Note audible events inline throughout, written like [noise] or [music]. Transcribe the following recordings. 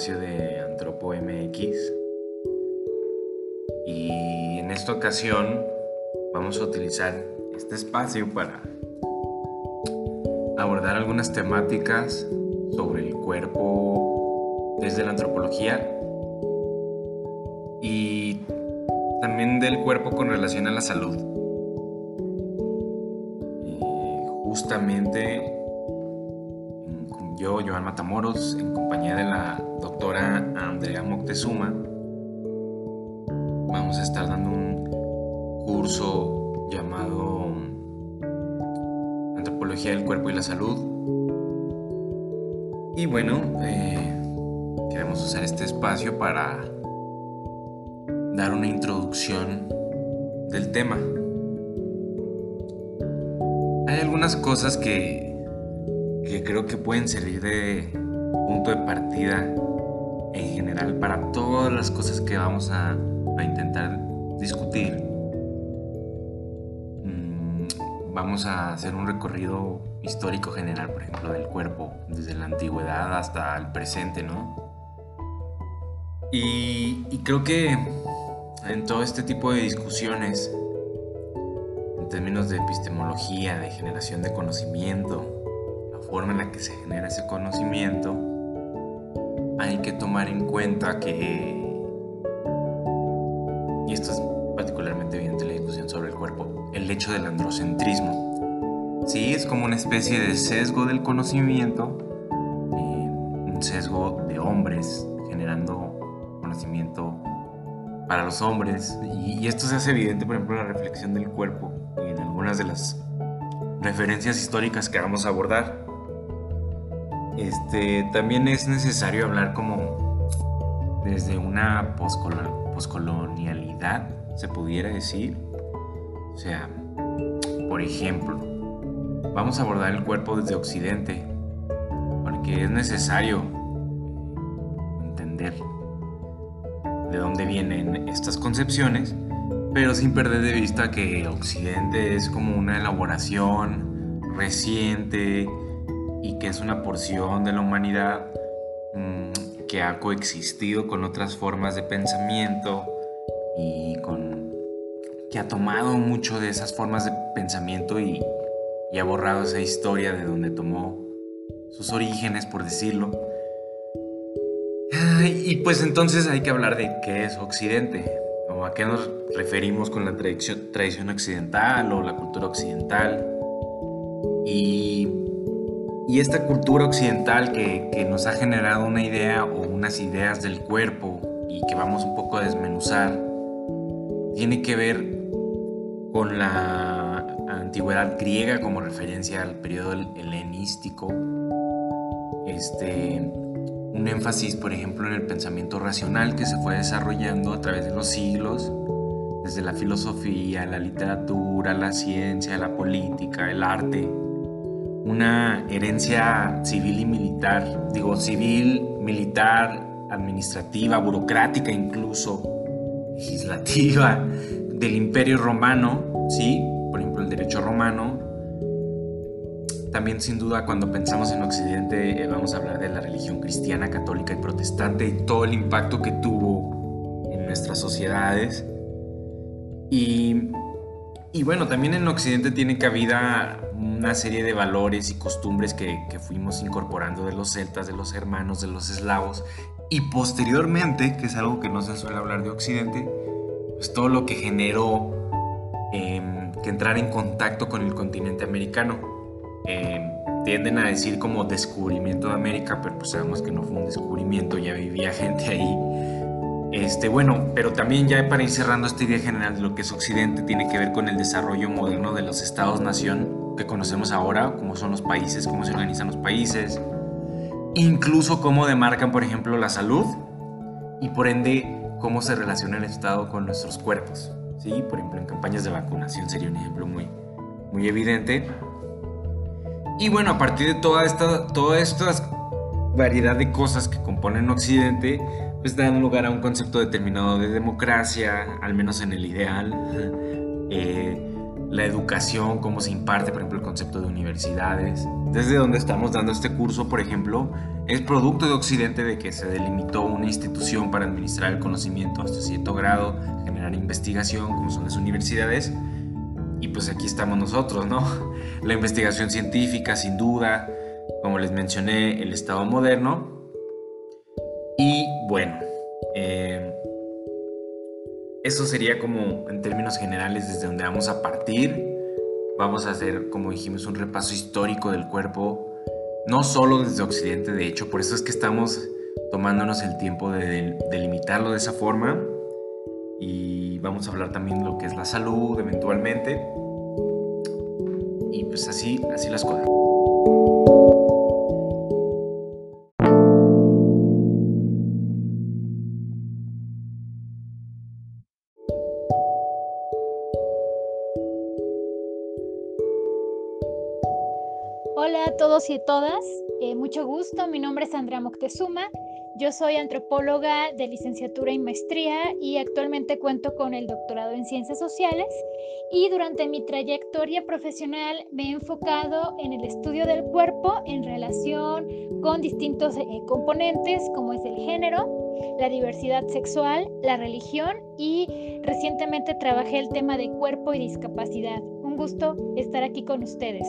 espacio de Antropo MX y en esta ocasión vamos a utilizar este espacio para abordar algunas temáticas sobre el cuerpo desde la antropología y también del cuerpo con relación a la salud. Justamente yo, Joan Matamoros, en compañía de la doctora Andrea Moctezuma, vamos a estar dando un curso llamado Antropología del Cuerpo y la Salud. Y bueno, eh, queremos usar este espacio para dar una introducción del tema. Hay algunas cosas que que creo que pueden servir de punto de partida en general para todas las cosas que vamos a, intentar discutir. Mm, vamos a hacer un recorrido histórico general, por ejemplo, del cuerpo, desde la antigüedad hasta el presente, ¿no? Y, y creo que en todo este tipo de discusiones, en términos de epistemología, de generación de conocimiento, forma en la que se genera ese conocimiento, hay que tomar en cuenta que, y esto es particularmente evidente en la discusión sobre el cuerpo, el hecho del androcentrismo. Sí, es como una especie de sesgo del conocimiento, eh, un sesgo de hombres generando conocimiento para los hombres, y, y esto se hace evidente, por ejemplo, en la reflexión del cuerpo y en algunas de las referencias históricas que vamos a abordar. Este, también es necesario hablar como desde una poscolonialidad, se pudiera decir. O sea, por ejemplo, vamos a abordar el cuerpo desde Occidente, porque es necesario entender de dónde vienen estas concepciones, pero sin perder de vista que Occidente es como una elaboración reciente, y que es una porción de la humanidad mm, que ha coexistido con otras formas de pensamiento y con que ha tomado mucho de esas formas de pensamiento y, y ha borrado esa historia de donde tomó sus orígenes, por decirlo. Y pues entonces hay que hablar de qué es Occidente, o a qué nos referimos con la tradición, tradición occidental o la cultura occidental. Y y esta cultura occidental que, nos ha generado una idea o unas ideas del cuerpo y que vamos un poco a desmenuzar, tiene que ver con la antigüedad griega como referencia al periodo helenístico. Este, un énfasis, por ejemplo, en el pensamiento racional que se fue desarrollando a través de los siglos, desde la filosofía, la literatura, la ciencia, la política, el arte una herencia civil y militar, digo civil, militar, administrativa, burocrática incluso, legislativa del imperio romano, ¿sí? Por ejemplo, el derecho romano. También sin duda cuando pensamos en Occidente eh, vamos a hablar de la religión cristiana, católica y protestante y todo el impacto que tuvo en nuestras sociedades. Y, y bueno, también en Occidente tiene cabida una serie de valores y costumbres que, fuimos incorporando de los celtas, de los hermanos, de los eslavos, y posteriormente, que es algo que no se suele hablar de Occidente, pues todo lo que generó em, que entrar en contacto con el continente americano. Em, tienden a decir como descubrimiento de América, pero pues sabemos que no fue un descubrimiento, ya vivía [laughs] gente ahí. Este, bueno, pero también ya para ir cerrando esta idea general de lo que es Occidente, tiene que ver con el desarrollo moderno de los estados-nación que conocemos ahora, cómo son los países, cómo se organizan los países, incluso cómo demarcan, por ejemplo, la salud y por ende cómo se relaciona el Estado con nuestros cuerpos. ¿sí? Por ejemplo, en campañas de vacunación sería un ejemplo muy, muy evidente. Y bueno, a partir de toda esta, toda esta variedad de cosas que componen Occidente, pues dan lugar a un concepto determinado de democracia, al menos en el ideal. Eh, la educación, cómo se imparte, por ejemplo, el concepto de universidades. Desde donde estamos dando este curso, por ejemplo, es producto de Occidente de que se delimitó una institución para administrar el conocimiento hasta cierto grado, generar investigación, como son las universidades. Y pues aquí estamos nosotros, ¿no? [laughs] La investigación científica, sin duda, como les mencioné, el Estado moderno. Bueno, eh, eso sería como en términos generales desde donde vamos a partir. Vamos a hacer, como dijimos, un repaso histórico del cuerpo, no solo desde Occidente, de hecho, por eso es que estamos tomándonos el tiempo de delimitarlo de esa forma. Y vamos a hablar también de lo que es la salud eventualmente. Y pues así, así las cosas. Todos y todas, eh, mucho gusto, mi nombre es Andrea Moctezuma, yo soy antropóloga de licenciatura y maestría y actualmente cuento con el doctorado en ciencias sociales y durante mi trayectoria profesional me he enfocado en el estudio del cuerpo en relación con distintos eh, componentes como es el género, la diversidad sexual, la religión y recientemente trabajé el tema de cuerpo y discapacidad. Un gusto estar aquí con ustedes.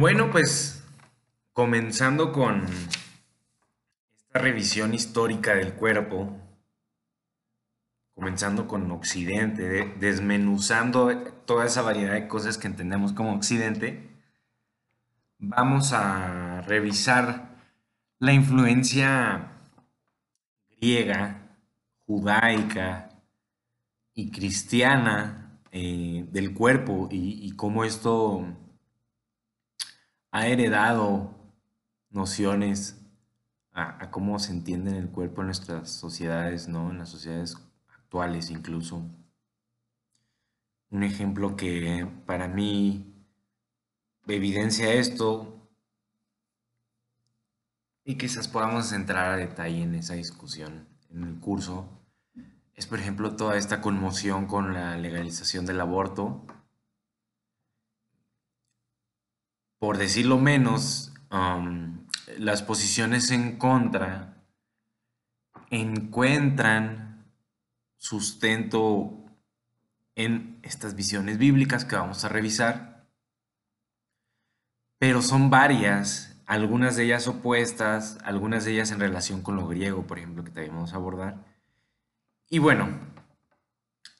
Bueno, pues comenzando con esta revisión histórica del cuerpo, comenzando con Occidente, desmenuzando toda esa variedad de cosas que entendemos como Occidente, vamos a revisar la influencia griega, judaica y cristiana eh, del cuerpo y cómo esto ha heredado nociones a, cómo se entiende el cuerpo en nuestras sociedades, ¿no? En las sociedades actuales incluso. Un ejemplo que para mí evidencia esto y quizás podamos entrar a detalle en esa discusión en el curso es por ejemplo toda esta conmoción con la legalización del aborto por decirlo menos, um, las posiciones en contra encuentran sustento en estas visiones bíblicas que vamos a revisar, pero son varias, algunas de ellas opuestas, algunas de ellas en relación con lo griego, por ejemplo, que vamos a abordar. Y bueno,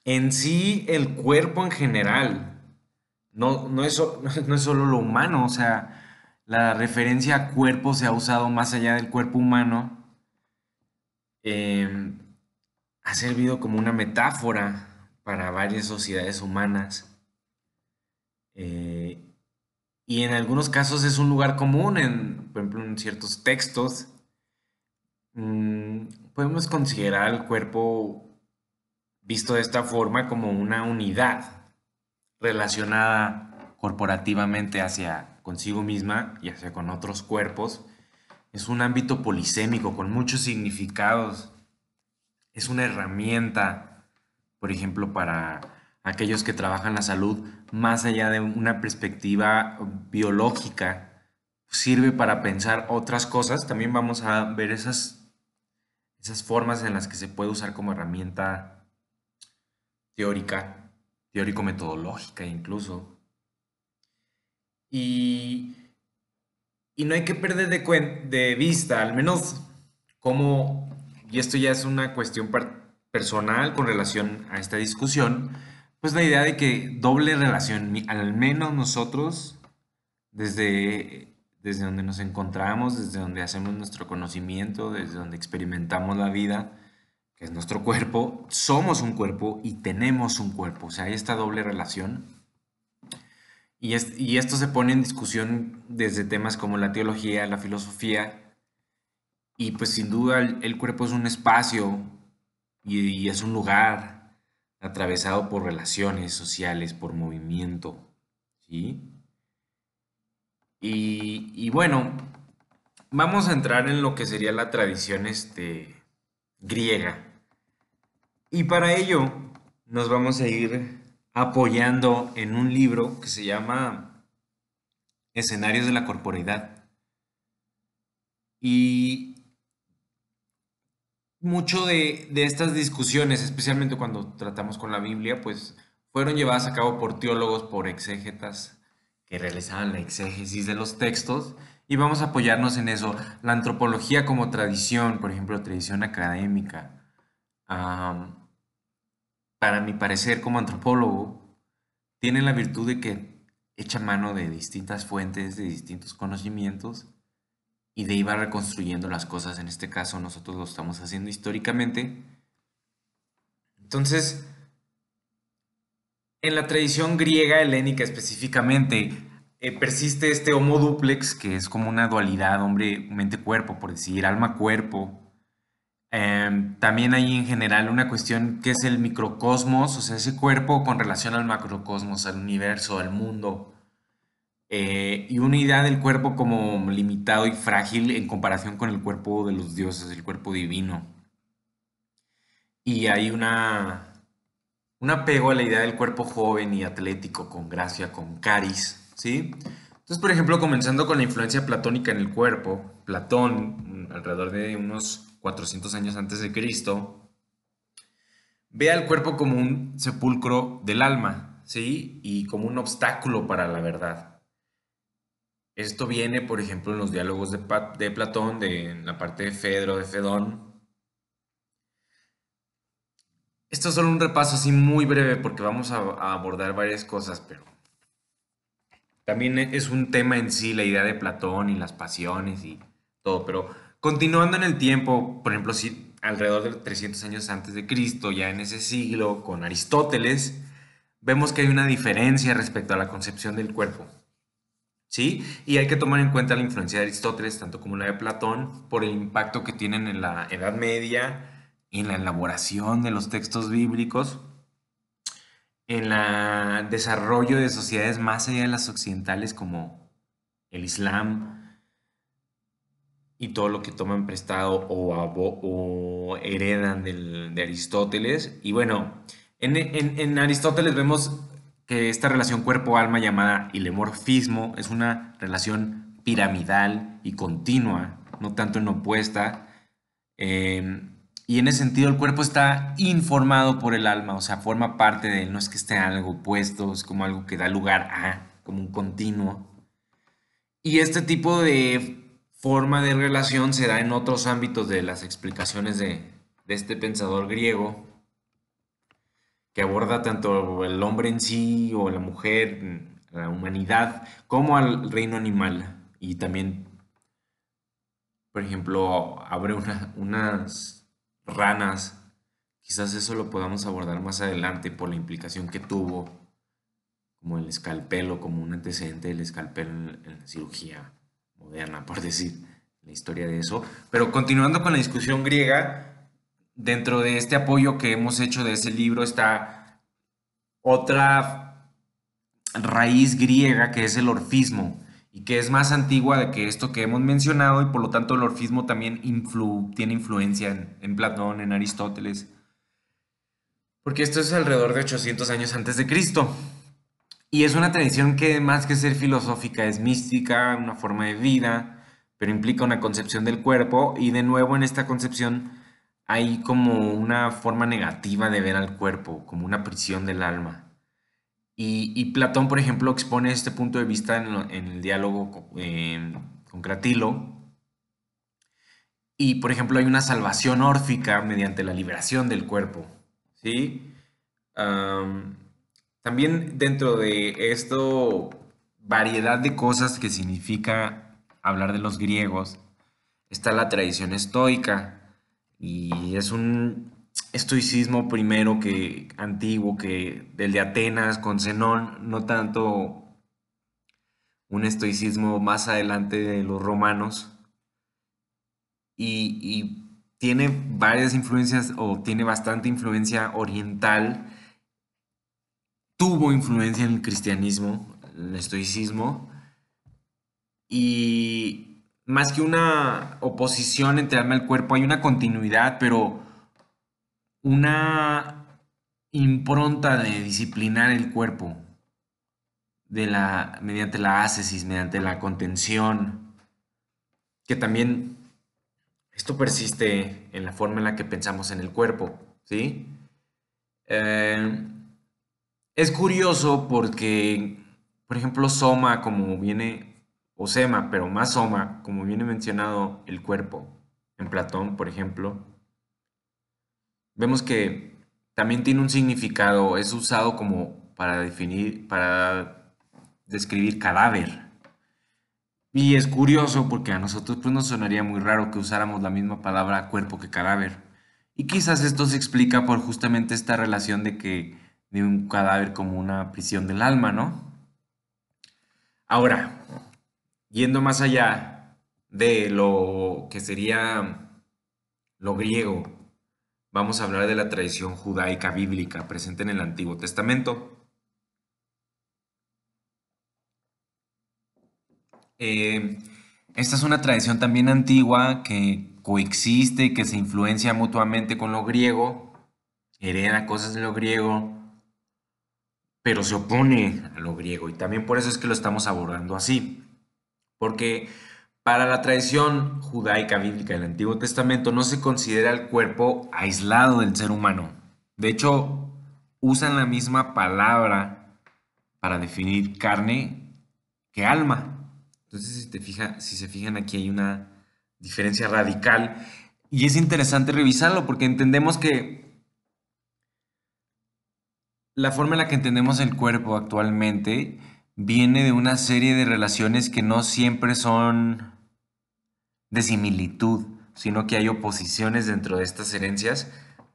en sí el cuerpo en general no, no, es, [laughs] no es solo lo humano, o sea, la referencia a cuerpo se ha usado más allá del cuerpo humano. Em, ha servido como una metáfora para varias sociedades humanas. Eh, y en algunos casos es un lugar común, en, por ejemplo, en ciertos textos. Mm, podemos considerar el cuerpo visto de esta forma como una unidad relacionada corporativamente hacia consigo misma y hacia con otros cuerpos. Es un ámbito polisémico con muchos significados. Es una herramienta, por ejemplo, para aquellos que trabajan la salud más allá de una perspectiva biológica. Sirve para pensar otras cosas. También vamos a ver esas, esas formas en las que se puede usar como herramienta teórica teórico-metodológica incluso. Y, y, no hay que perder de, de vista, al menos como, y esto ya es una cuestión personal con relación a esta discusión, pues la idea de que doble relación, al menos nosotros, desde, desde donde nos encontramos, desde donde hacemos nuestro conocimiento, desde donde experimentamos la vida, es nuestro cuerpo, somos un cuerpo y tenemos un cuerpo. O sea, hay esta doble relación. Y, y esto se pone en discusión desde temas como la teología, la filosofía, y pues sin duda el, cuerpo es un espacio y, es un lugar atravesado por relaciones sociales, por movimiento, ¿sí? Y, y, bueno, vamos a entrar en lo que sería la tradición este, griega. Y para ello nos vamos a ir apoyando en un libro que se llama Escenarios de la Corporeidad. Y mucho de, estas discusiones, especialmente cuando tratamos con la Biblia, pues fueron llevadas a cabo por teólogos, por exégetas que realizaban la exégesis de los textos y vamos a apoyarnos en eso. La antropología como tradición, por ejemplo, tradición académica, para mi parecer como antropólogo, tiene la virtud de que echa mano de distintas fuentes, de distintos conocimientos y de ir reconstruyendo las cosas. En este caso nosotros lo estamos haciendo históricamente. Entonces, en la tradición griega helénica específicamente, eh, persiste este homo duplex, que es como una dualidad hombre-mente-cuerpo, por decir, alma-cuerpo, Em, también hay en general una cuestión que es el microcosmos, o sea, ese cuerpo con relación al macrocosmos, al universo, al mundo. Eh, y una idea del cuerpo como limitado y frágil en comparación con el cuerpo de los dioses, el cuerpo divino. Y hay una, un apego a la idea del cuerpo joven y atlético, con gracia, con caris, ¿sí? Entonces, por ejemplo, comenzando con la influencia platónica en el cuerpo, Platón, alrededor de unos 400 años antes de Cristo, ve al cuerpo como un sepulcro del alma, ¿sí? Y como un obstáculo para la verdad. Esto viene, por ejemplo, en los diálogos de, de Platón, de, en la parte de Fedro, de Fedón. Esto es solo un repaso así muy breve porque vamos a, a abordar varias cosas, pero también es un tema en sí la idea de Platón y las pasiones y todo, pero Continuando en el tiempo, por ejemplo, si alrededor de 300 años antes de Cristo, ya en ese siglo, con Aristóteles, vemos que hay una diferencia respecto a la concepción del cuerpo. ¿Sí? Y hay que tomar en cuenta la influencia de Aristóteles, tanto como la de Platón, por el impacto que tienen en la Edad Media, en la elaboración de los textos bíblicos, en el desarrollo de sociedades más allá de las occidentales como el Islam, y todo lo que toman prestado o, heredan de Aristóteles. Y bueno, en, Aristóteles vemos que esta relación cuerpo-alma llamada ilemorfismo es una relación piramidal y continua, no tanto en opuesta. Em, y en ese sentido el cuerpo está informado por el alma, o sea, forma parte de él, no es que esté algo opuesto, es como algo que da lugar a, como un continuo. Y este tipo de forma de relación se da en otros ámbitos de las explicaciones de, este pensador griego, que aborda tanto el hombre en sí o la mujer, la humanidad, como al reino animal. Y también, por ejemplo, abre unas ranas. Quizás eso lo podamos abordar más adelante por la implicación que tuvo, como el escalpelo, como un antecedente del escalpelo en la cirugía moderna, por decir la historia de eso. Pero continuando con la discusión griega, dentro de este apoyo que hemos hecho de ese libro está otra raíz griega que es el orfismo y que es más antigua de que esto que hemos mencionado y por lo tanto el orfismo también tiene influencia en, en, Platón, en Aristóteles, porque esto es alrededor de 800 años antes de Cristo. Y es una tradición que más que ser filosófica es mística, una forma de vida, pero implica una concepción del cuerpo y de nuevo en esta concepción hay como una forma negativa de ver al cuerpo, como una prisión del alma. Y, Platón, por ejemplo, expone este punto de vista en, el diálogo em, con Cratilo. Y, por ejemplo, hay una salvación órfica mediante la liberación del cuerpo. ¿sí? También dentro de esto, variedad de cosas que significa hablar de los griegos, está la tradición estoica y es un estoicismo primero que antiguo, que del de Atenas con Zenón, no tanto un estoicismo más adelante de los romanos. Y, tiene varias influencias o tiene bastante influencia oriental, tuvo influencia en el cristianismo, el estoicismo, y más que una oposición entre alma y cuerpo, hay una continuidad, pero una impronta de disciplinar el cuerpo de la, mediante la ascesis, mediante la contención, que también esto persiste en la forma en la que pensamos en el cuerpo, ¿sí? Eh, es curioso porque, por ejemplo, soma, como viene, o sema, pero más soma, como viene mencionado el cuerpo en Platón, por ejemplo, vemos que también tiene un significado, es usado como para definir, para describir cadáver. Y es curioso porque a nosotros pues nos sonaría muy raro que usáramos la misma palabra cuerpo que cadáver. Y quizás esto se explica por justamente esta relación de que de un cadáver como una prisión del alma, ¿no? Ahora, yendo más allá de lo que sería lo griego, vamos a hablar de la tradición judaica bíblica presente en el Antiguo Testamento. Eh, esta es una tradición también antigua que coexiste, que se influencia mutuamente con lo griego, hereda cosas de lo griego, pero se opone a lo griego y también por eso es que lo estamos abordando así, porque para la tradición judaica bíblica del Antiguo Testamento no se considera el cuerpo aislado del ser humano. De hecho, usan la misma palabra para definir carne que alma. Entonces, si, te fija, si se fijan aquí hay una diferencia radical y es interesante revisarlo porque entendemos que la forma en la que entendemos el cuerpo actualmente viene de una serie de relaciones que no siempre son de similitud, sino que hay oposiciones dentro de estas herencias,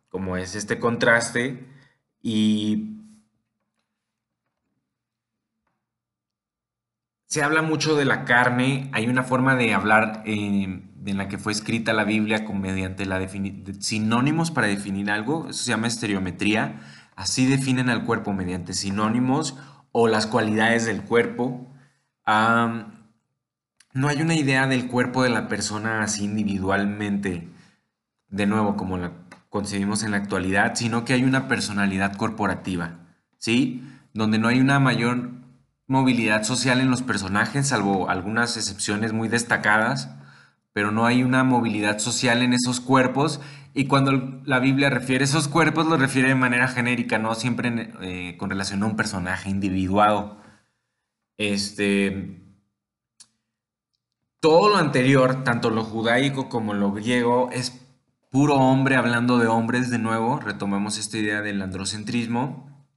como es este contraste, y se habla mucho de la carne, hay una forma de hablar eh, en la que fue escrita la Biblia mediante la sinónimos para definir algo, eso se llama estereometría, así definen al cuerpo mediante sinónimos o las cualidades del cuerpo no hay una idea del cuerpo de la persona así individualmente, de nuevo, como la concebimos en la actualidad, sino que hay una personalidad corporativa, ¿sí? Donde no hay una mayor movilidad social en los personajes, salvo algunas excepciones muy destacadas, pero no hay una movilidad social en esos cuerpos. Y cuando la Biblia refiere a esos cuerpos, lo refiere de manera genérica, no siempre eh, con relación a un personaje individuado. Este, todo lo anterior, tanto lo judaico como lo griego, es puro hombre hablando de hombres de nuevo. Retomamos esta idea del androcentrismo.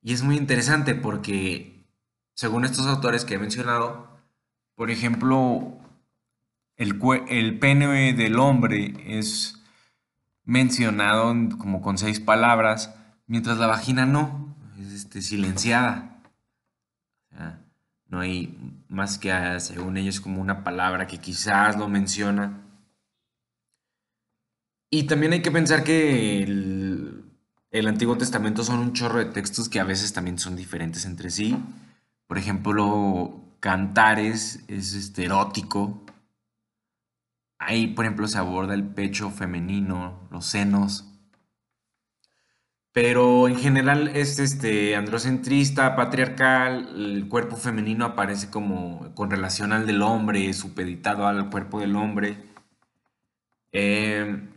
Y es muy interesante porque, según estos autores que he mencionado, por ejemplo, el, el pene del hombre es mencionado como con seis palabras, mientras la vagina no, es este, silenciada. No hay más que, según ellos, como una palabra que quizás lo menciona. Y también hay que pensar que el, Antiguo Testamento son un chorro de textos que a veces también son diferentes entre sí. Por ejemplo, Cantares es este, erótico. Ahí, por ejemplo, se aborda el pecho femenino, los senos. Pero en general es este androcentrista, patriarcal, el cuerpo femenino aparece como con relación al del hombre, supeditado al cuerpo del hombre. Em,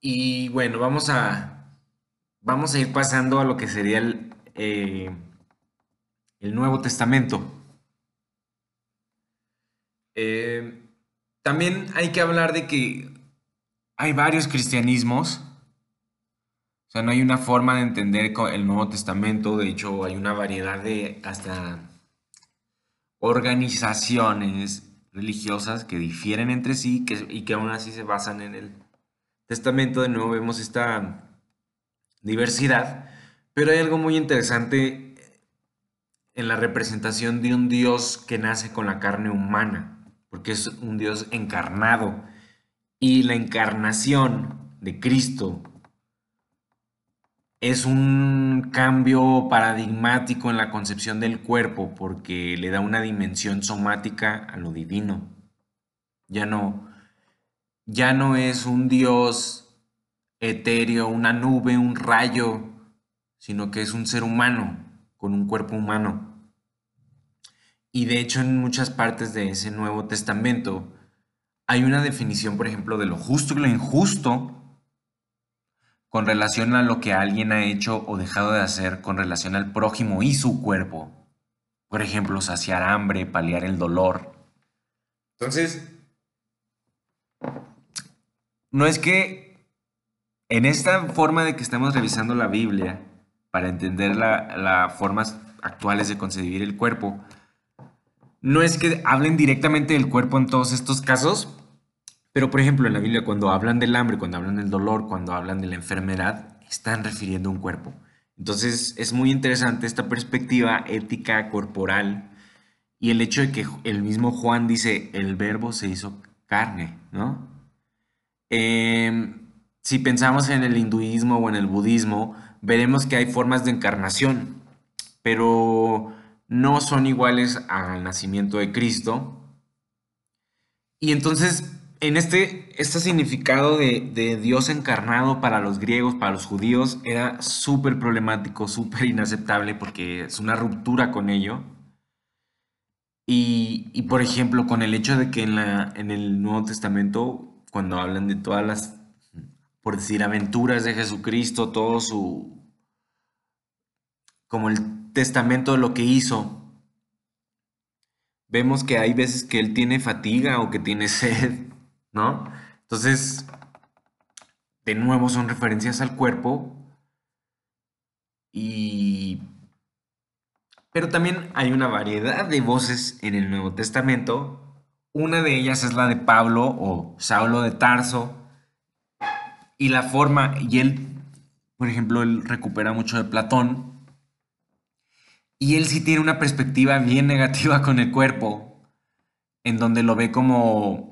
y bueno, vamos a, vamos a ir pasando a lo que sería el, eh, el Nuevo Testamento. Em, también hay que hablar de que hay varios cristianismos. O sea, no hay una forma de entender el Nuevo Testamento, de hecho hay una variedad de hasta organizaciones religiosas que difieren entre sí y que aún así se basan en el Testamento. De nuevo vemos esta diversidad, pero hay algo muy interesante en la representación de un Dios que nace con la carne humana, porque es un Dios encarnado. Y la encarnación de Cristo es un cambio paradigmático en la concepción del cuerpo porque le da una dimensión somática a lo divino. Ya no, ya no es un Dios etéreo, una nube, un rayo, sino que es un ser humano con un cuerpo humano. Y de hecho en muchas partes de ese Nuevo Testamento hay una definición, por ejemplo, de lo justo y lo injusto con relación a lo que alguien ha hecho o dejado de hacer con relación al prójimo y su cuerpo. Por ejemplo, saciar hambre, paliar el dolor. Entonces, no es que en esta forma de que estamos revisando la Biblia para entender las formas actuales de concebir el cuerpo, no es que hablen directamente del cuerpo en todos estos casos, pero, por ejemplo, en la Biblia, cuando hablan del hambre, cuando hablan del dolor, cuando hablan de la enfermedad, están refiriendo a un cuerpo. Entonces, es muy interesante esta perspectiva ética corporal y el hecho de que el mismo Juan dice, el verbo se hizo carne, ¿no? Em, si pensamos en el hinduismo o en el budismo, veremos que hay formas de encarnación, pero no son iguales al nacimiento de Cristo. Y entonces en este, este significado de, Dios encarnado para los griegos, para los judíos, era súper problemático, súper inaceptable porque es una ruptura con ello. Y, por ejemplo, con el hecho de que en, la, en el Nuevo Testamento, cuando hablan de todas las, por decir, aventuras de Jesucristo, todo su, como el testamento de lo que hizo, vemos que hay veces que él tiene fatiga o que tiene [laughs] sed ¿no? Entonces, de nuevo son referencias al cuerpo y... Pero también hay una variedad de voces en el Nuevo Testamento. Una de ellas es la de Pablo o Saulo de Tarso. Y la forma, y él, por ejemplo, él recupera mucho de Platón. Y él sí tiene una perspectiva bien negativa con el cuerpo, en donde lo ve como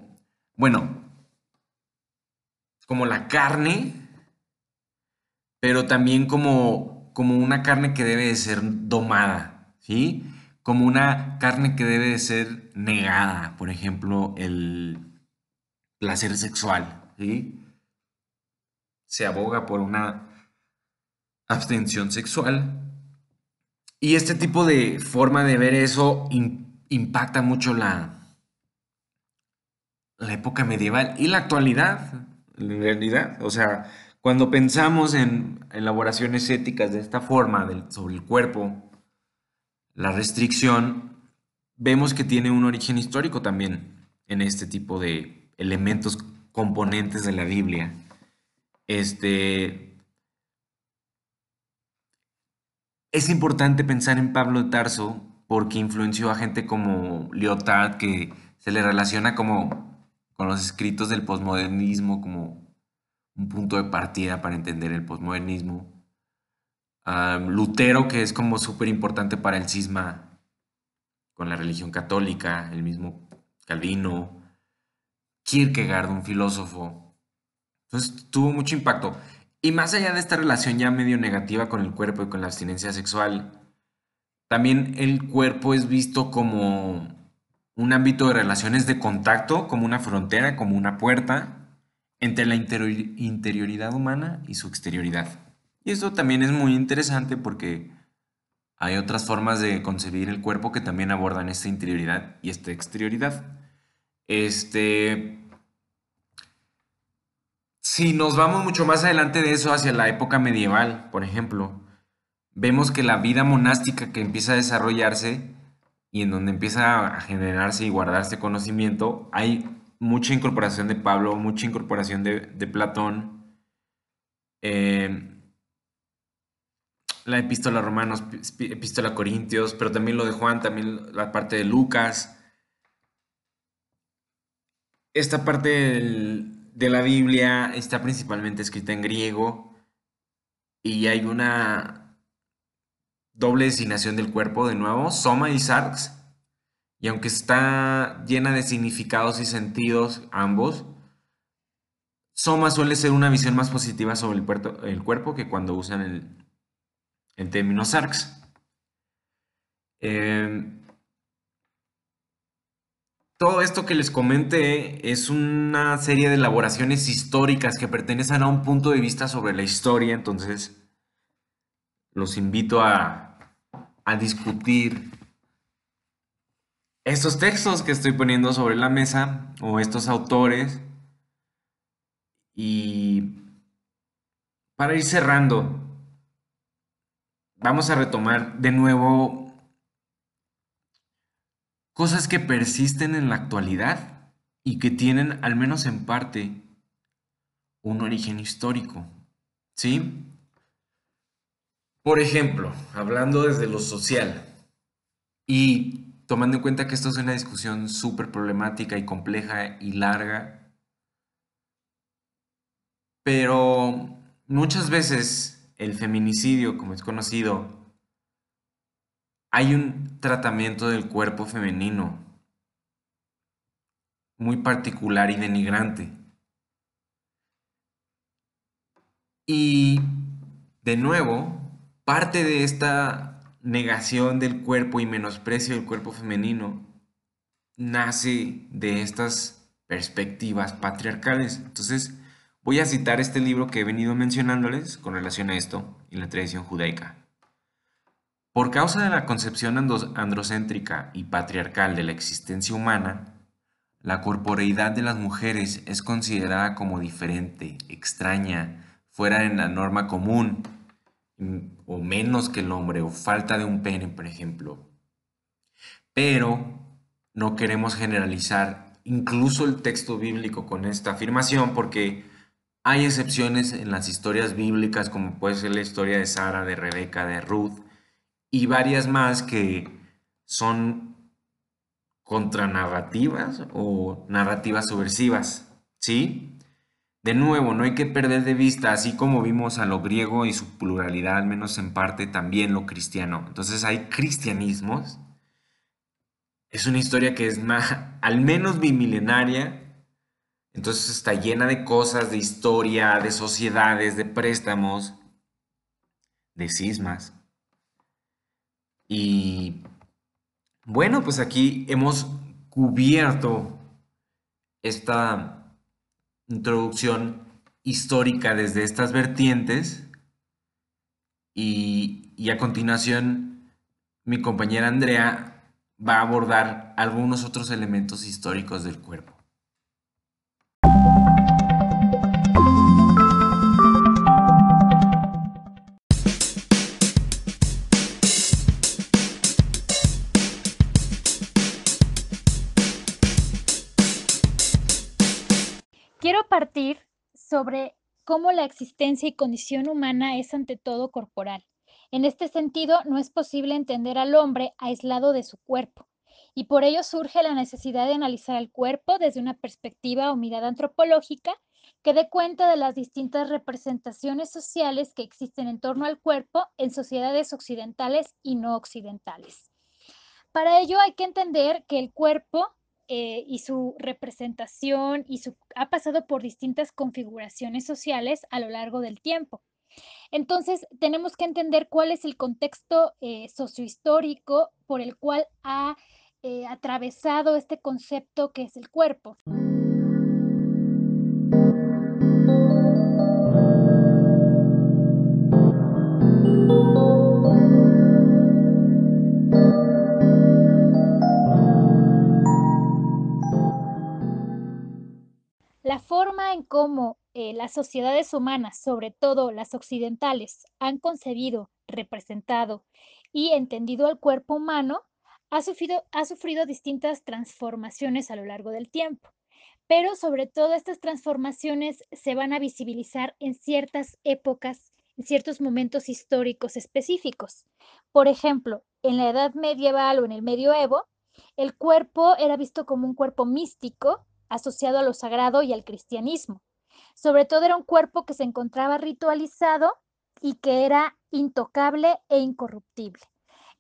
bueno, como la carne, pero también como, como una carne que debe de ser domada, ¿sí? Como una carne que debe de ser negada, por ejemplo, el placer sexual, ¿sí? Se aboga por una abstención sexual. Y este tipo de forma de ver eso impacta mucho la, la época medieval y la actualidad, en realidad. O sea, cuando pensamos en elaboraciones éticas de esta forma sobre el cuerpo, la restricción, vemos que tiene un origen histórico también en este tipo de elementos componentes de la Biblia. Este, es importante pensar en Pablo de Tarso porque influenció a gente como Lyotard, que se le relaciona como con los escritos del posmodernismo como un punto de partida para entender el posmodernismo. Lutero, que es como súper importante para el cisma con la religión católica, el mismo Calvino, Kierkegaard, un filósofo. Entonces tuvo mucho impacto. Y más allá de esta relación ya medio negativa con el cuerpo y con la abstinencia sexual, también el cuerpo es visto como un ámbito de relaciones de contacto como una frontera, como una puerta entre la interioridad humana y su exterioridad. Y esto también es muy interesante porque hay otras formas de concebir el cuerpo que también abordan esta interioridad y esta exterioridad. Este, si nos vamos mucho más adelante de eso hacia la época medieval, por ejemplo, vemos que la vida monástica que empieza a desarrollarse y en donde empieza a generarse y guardarse conocimiento, hay mucha incorporación de Pablo, mucha incorporación de, Platón. Eh, la epístola a Romanos, epístola a Corintios, pero también lo de Juan, también la parte de Lucas. Esta parte de la Biblia está principalmente escrita en griego y hay una doble designación del cuerpo de nuevo, soma y sarx, y aunque está llena de significados y sentidos ambos, soma suele ser una visión más positiva sobre el, cuerpo que cuando usan el, el término sarx. Em, todo esto que les comenté es una serie de elaboraciones históricas que pertenecen a un punto de vista sobre la historia, entonces los invito a, a discutir estos textos que estoy poniendo sobre la mesa o estos autores. Y para ir cerrando, vamos a retomar de nuevo cosas que persisten en la actualidad y que tienen, al menos en parte, un origen histórico. ¿Sí? Por ejemplo, hablando desde lo social y tomando en cuenta que esto es una discusión súper problemática y compleja y larga, pero muchas veces el feminicidio, como es conocido, hay un tratamiento del cuerpo femenino muy particular y denigrante. Y de nuevo, parte de esta negación del cuerpo y menosprecio del cuerpo femenino nace de estas perspectivas patriarcales. Entonces, voy a citar este libro que he venido mencionándoles con relación a esto y la tradición judaica. Por causa de la concepción androcéntrica y patriarcal de la existencia humana, la corporeidad de las mujeres es considerada como diferente, extraña, fuera de la norma común o menos que el hombre o falta de un pene, por ejemplo. Pero no queremos generalizar incluso el texto bíblico con esta afirmación porque hay excepciones en las historias bíblicas como puede ser la historia de Sara, de Rebeca, de Ruth y varias más que son contranarrativas o narrativas subversivas, ¿sí? De nuevo, no hay que perder de vista, así como vimos a lo griego y su pluralidad, al menos en parte, también lo cristiano. Entonces hay cristianismos. Es una historia que es más, [laughs] al menos bimilenaria. Entonces está llena de cosas, de historia, de sociedades, de préstamos, de cismas. Y bueno, pues aquí hemos cubierto esta introducción histórica desde estas vertientes y, a continuación mi compañera Andrea va a abordar algunos otros elementos históricos del cuerpo. Partir sobre cómo la existencia y condición humana es ante todo corporal. En este sentido, no es posible entender al hombre aislado de su cuerpo, y por ello surge la necesidad de analizar el cuerpo desde una perspectiva o mirada antropológica que dé cuenta de las distintas representaciones sociales que existen en torno al cuerpo en sociedades occidentales y no occidentales. Para ello hay que entender que el cuerpo eh, y su representación y su, ha pasado por distintas configuraciones sociales a lo largo del tiempo. Entonces, tenemos que entender cuál es el contexto eh, sociohistórico por el cual ha eh, atravesado este concepto que es el cuerpo. Cómo eh, las sociedades humanas, sobre todo las occidentales, han concebido, representado y entendido al cuerpo humano ha sufrido, ha sufrido distintas transformaciones a lo largo del tiempo. Pero sobre todo estas transformaciones se van a visibilizar en ciertas épocas, en ciertos momentos históricos específicos. Por ejemplo, en la Edad Medieval o en el Medioevo, el cuerpo era visto como un cuerpo místico asociado a lo sagrado y al cristianismo. Sobre todo era un cuerpo que se encontraba ritualizado y que era intocable e incorruptible.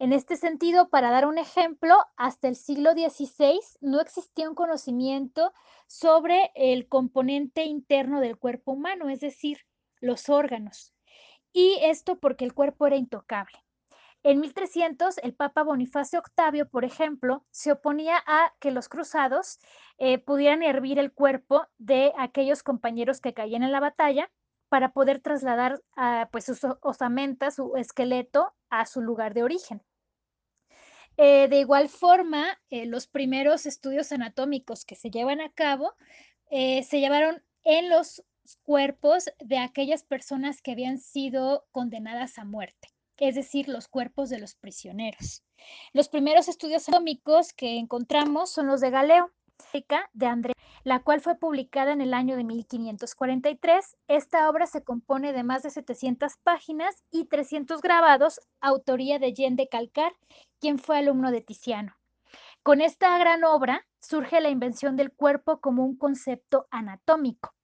En este sentido, para dar un ejemplo, hasta el siglo XVI no existía un conocimiento sobre el componente interno del cuerpo humano, es decir, los órganos. Y esto porque el cuerpo era intocable. En 1300, el Papa Bonifacio VIII, por ejemplo, se oponía a que los cruzados eh, pudieran hervir el cuerpo de aquellos compañeros que caían en la batalla para poder trasladar pues, sus osamentas, su esqueleto, a su lugar de origen. Eh, de igual forma, eh, los primeros estudios anatómicos que se llevan a cabo se llevaron en los cuerpos de aquellas personas que habían sido condenadas a muerte es decir, los cuerpos de los prisioneros. Los primeros estudios atómicos que encontramos son los de Galeo, de André, la cual fue publicada en el año de 1543. Esta obra se compone de más de 700 páginas y 300 grabados, autoría de Jean de Calcar, quien fue alumno de Tiziano. Con esta gran obra surge la invención del cuerpo como un concepto anatómico.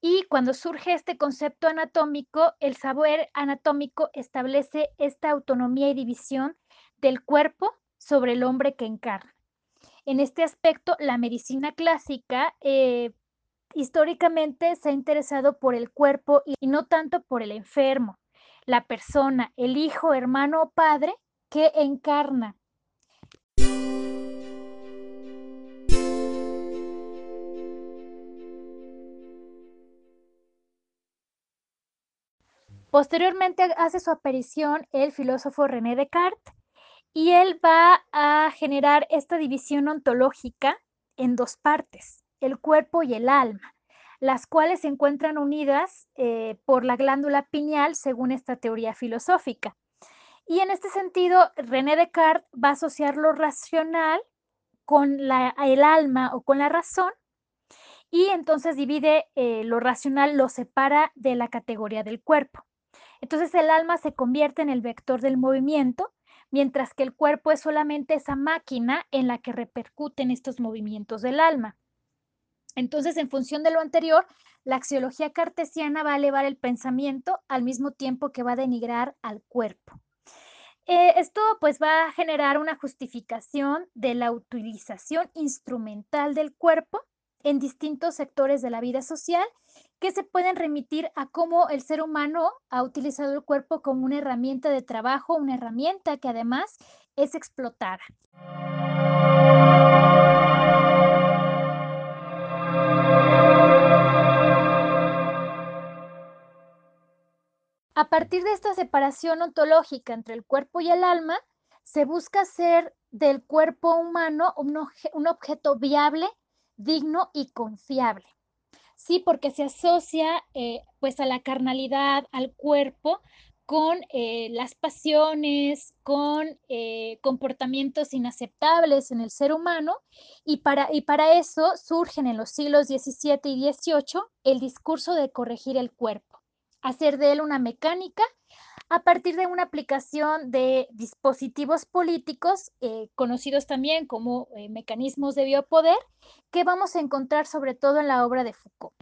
Y cuando surge este concepto anatómico, el saber anatómico establece esta autonomía y división del cuerpo sobre el hombre que encarna. En este aspecto, la medicina clásica eh, históricamente se ha interesado por el cuerpo y no tanto por el enfermo, la persona, el hijo, hermano o padre que encarna Posteriormente hace su aparición el filósofo René Descartes y él va a generar esta división ontológica en dos partes, el cuerpo y el alma, las cuales se encuentran unidas eh, por la glándula pineal según esta teoría filosófica. Y en este sentido, René Descartes va a asociar lo racional con el alma o con la razón y entonces divide eh, lo racional, lo separa de la categoría del cuerpo. Entonces el alma se convierte en el vector del movimiento, mientras que el cuerpo es solamente esa máquina en la que repercuten estos movimientos del alma. Entonces, en función de lo anterior, la axiología cartesiana va a elevar el pensamiento al mismo tiempo que va a denigrar al cuerpo. Eh, esto pues va a generar una justificación de la utilización instrumental del cuerpo en distintos sectores de la vida social que se pueden remitir a cómo el ser humano ha utilizado el cuerpo como una herramienta de trabajo, una herramienta que además es explotada. A partir de esta separación ontológica entre el cuerpo y el alma, se busca hacer del cuerpo humano un, objeto viable, digno y confiable. Sí, porque se asocia eh, pues a la carnalidad, al cuerpo, con eh, las pasiones, con eh, comportamientos inaceptables en el ser humano, y para, y para eso surgen en los siglos XVII y XVIII el discurso de corregir el cuerpo, hacer de él una mecánica a partir de una aplicación de dispositivos políticos, conocidos también como mecanismos de biopoder, que vamos a encontrar sobre todo en la obra de Foucault.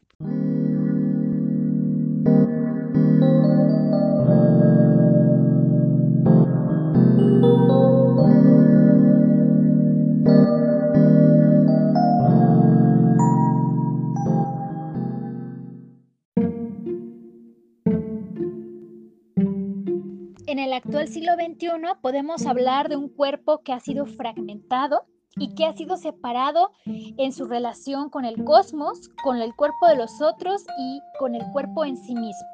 Actual siglo XXI podemos hablar de un cuerpo que ha sido fragmentado, y que ha sido separado en su relación con el cosmos, con el cuerpo de los otros y con el cuerpo en sí mismo.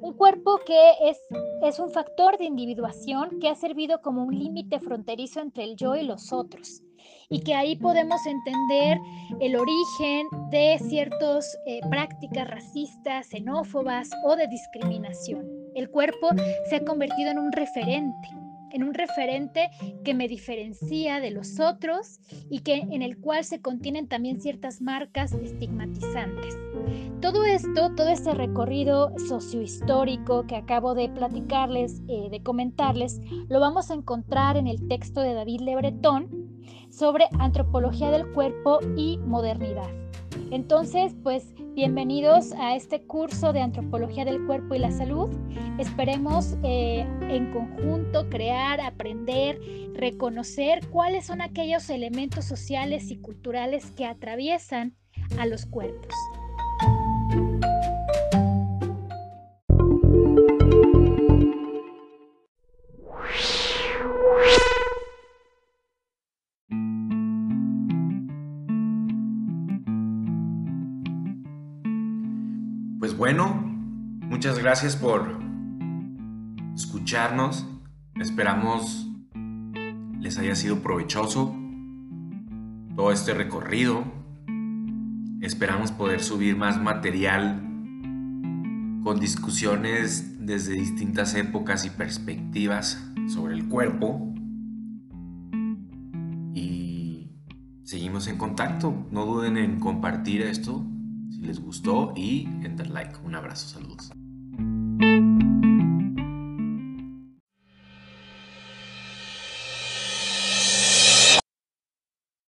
Un cuerpo que es, es un factor de individuación que ha servido como un límite fronterizo entre el yo y los otros y que ahí podemos entender el origen de ciertas eh, prácticas racistas, xenófobas o de discriminación. El cuerpo se ha convertido en un referente, en un referente que me diferencia de los otros y que en el cual se contienen también ciertas marcas estigmatizantes. Todo esto, todo este recorrido sociohistórico que acabo de platicarles, eh, de comentarles, lo vamos a encontrar en el texto de David Le Breton sobre antropología del cuerpo y modernidad. Entonces, pues bienvenidos a este curso de Antropología del Cuerpo y la Salud. Esperemos eh, en conjunto crear, aprender, reconocer cuáles son aquellos elementos sociales y culturales que atraviesan a los cuerpos. Gracias por escucharnos. Esperamos les haya sido provechoso todo este recorrido. Esperamos poder subir más material con discusiones desde distintas épocas y perspectivas sobre el cuerpo. Y seguimos en contacto. No duden en compartir esto les gustó y en dar like. Un abrazo, saludos.